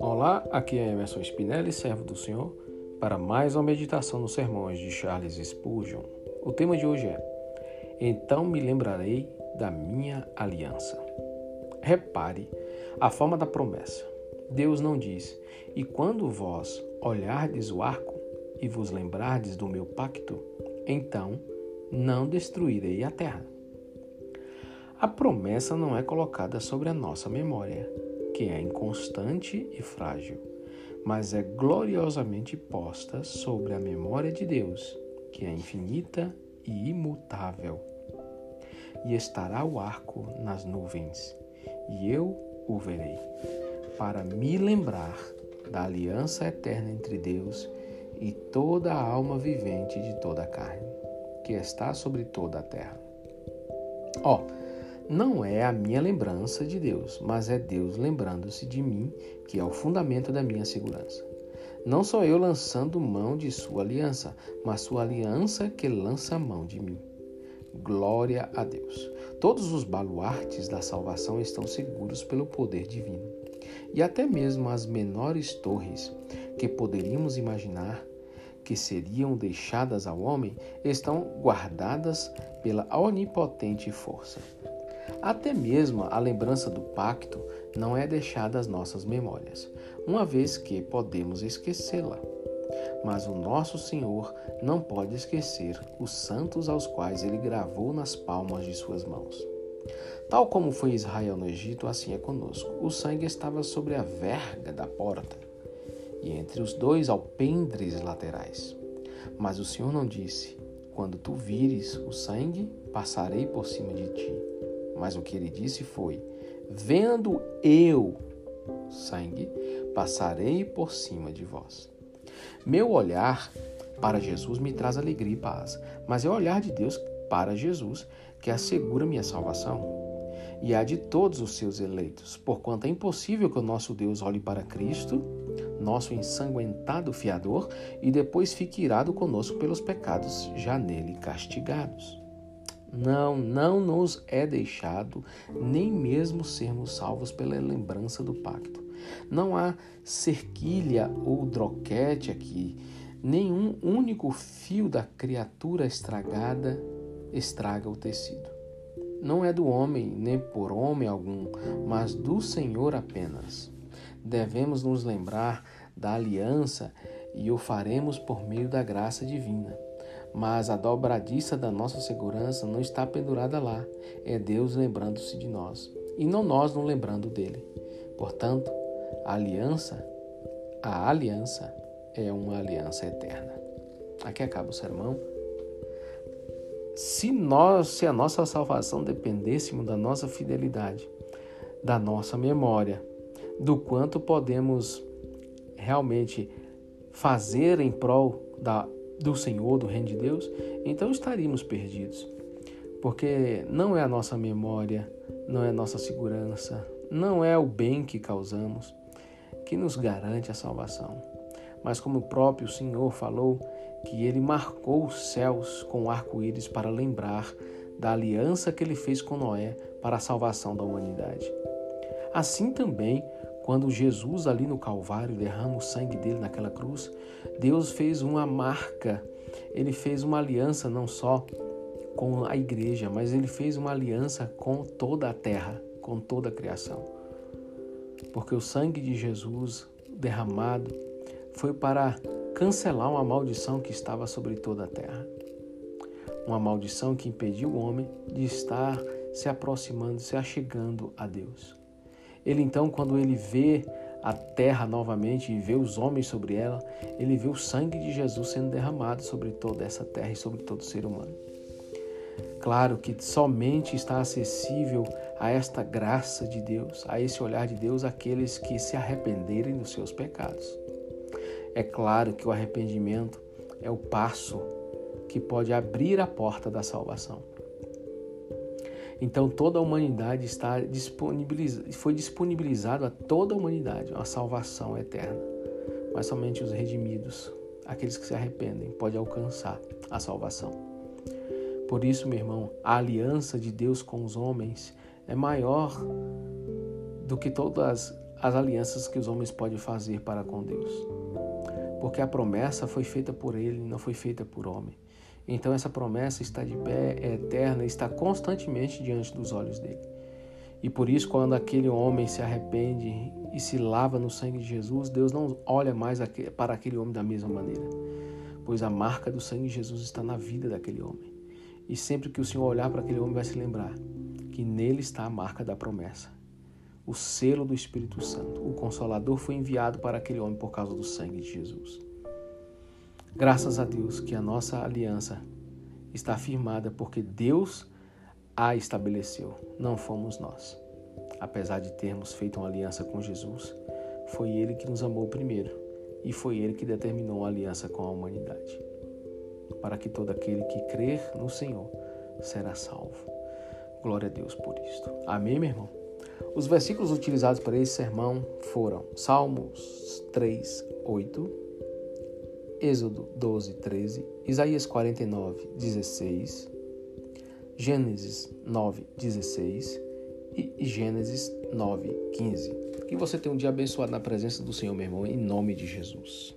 Olá, aqui é Emerson Spinelli, servo do Senhor, para mais uma meditação nos sermões de Charles Spurgeon. O tema de hoje é Então me lembrarei da minha aliança. Repare a forma da promessa. Deus não diz: E quando vós olhardes o arco e vos lembrardes do meu pacto, então não destruirei a terra. A promessa não é colocada sobre a nossa memória, que é inconstante e frágil, mas é gloriosamente posta sobre a memória de Deus, que é infinita e imutável. E estará o arco nas nuvens, e eu o verei, para me lembrar da aliança eterna entre Deus e toda a alma vivente de toda a carne, que está sobre toda a terra. Ó, oh, não é a minha lembrança de Deus, mas é Deus lembrando-se de mim, que é o fundamento da minha segurança. Não sou eu lançando mão de sua aliança, mas sua aliança que lança mão de mim. Glória a Deus. Todos os baluartes da salvação estão seguros pelo poder divino. E até mesmo as menores torres que poderíamos imaginar que seriam deixadas ao homem estão guardadas pela onipotente força. Até mesmo a lembrança do pacto não é deixada às nossas memórias, uma vez que podemos esquecê-la. Mas o nosso Senhor não pode esquecer os santos aos quais ele gravou nas palmas de suas mãos. Tal como foi Israel no Egito, assim é conosco. O sangue estava sobre a verga da porta e entre os dois alpendres laterais. Mas o Senhor não disse: Quando tu vires o sangue, passarei por cima de ti. Mas o que ele disse foi: Vendo eu sangue, passarei por cima de vós. Meu olhar para Jesus me traz alegria e paz, mas é o olhar de Deus para Jesus que assegura minha salvação e a de todos os seus eleitos, porquanto é impossível que o nosso Deus olhe para Cristo, nosso ensanguentado fiador, e depois fique irado conosco pelos pecados já nele castigados. Não, não nos é deixado nem mesmo sermos salvos pela lembrança do pacto. Não há cerquilha ou droquete aqui, nenhum único fio da criatura estragada estraga o tecido. Não é do homem, nem por homem algum, mas do Senhor apenas. Devemos nos lembrar da aliança e o faremos por meio da graça divina. Mas a dobradiça da nossa segurança não está pendurada lá, é Deus lembrando-se de nós, e não nós não lembrando dele. Portanto, a aliança, a aliança é uma aliança eterna. Aqui acaba o sermão. Se nós, se a nossa salvação dependêssemos da nossa fidelidade, da nossa memória, do quanto podemos realmente fazer em prol da, do Senhor, do Reino de Deus, então estaríamos perdidos. Porque não é a nossa memória, não é a nossa segurança, não é o bem que causamos que nos garante a salvação. Mas como o próprio Senhor falou, que ele marcou os céus com arco-íris para lembrar da aliança que ele fez com Noé para a salvação da humanidade. Assim também, quando Jesus ali no Calvário derrama o sangue dele naquela cruz, Deus fez uma marca, ele fez uma aliança não só com a igreja, mas ele fez uma aliança com toda a terra, com toda a criação. Porque o sangue de Jesus derramado foi para cancelar uma maldição que estava sobre toda a terra. Uma maldição que impediu o homem de estar se aproximando, se achegando a Deus. Ele então, quando ele vê a terra novamente e vê os homens sobre ela, ele vê o sangue de Jesus sendo derramado sobre toda essa terra e sobre todo ser humano. Claro que somente está acessível a esta graça de Deus, a esse olhar de Deus, aqueles que se arrependerem dos seus pecados. É claro que o arrependimento é o passo que pode abrir a porta da salvação. Então toda a humanidade está disponibilizada, foi disponibilizado a toda a humanidade a salvação eterna. Mas somente os redimidos, aqueles que se arrependem, podem alcançar a salvação. Por isso, meu irmão, a aliança de Deus com os homens é maior do que todas as alianças que os homens podem fazer para com Deus. Porque a promessa foi feita por ele, não foi feita por homem. Então essa promessa está de pé, é eterna, está constantemente diante dos olhos dele. E por isso, quando aquele homem se arrepende e se lava no sangue de Jesus, Deus não olha mais para aquele homem da mesma maneira, pois a marca do sangue de Jesus está na vida daquele homem. E sempre que o Senhor olhar para aquele homem, vai se lembrar que nele está a marca da promessa, o selo do Espírito Santo. O Consolador foi enviado para aquele homem por causa do sangue de Jesus. Graças a Deus que a nossa aliança está firmada porque Deus a estabeleceu, não fomos nós. Apesar de termos feito uma aliança com Jesus, foi Ele que nos amou primeiro e foi Ele que determinou a aliança com a humanidade, para que todo aquele que crer no Senhor será salvo. Glória a Deus por isto. Amém, meu irmão? Os versículos utilizados para esse sermão foram Salmos 3, 8, Êxodo 12, 13, Isaías 49, 16, Gênesis 9, 16 e Gênesis 9, 15. Que você tenha um dia abençoado na presença do Senhor, meu irmão, em nome de Jesus.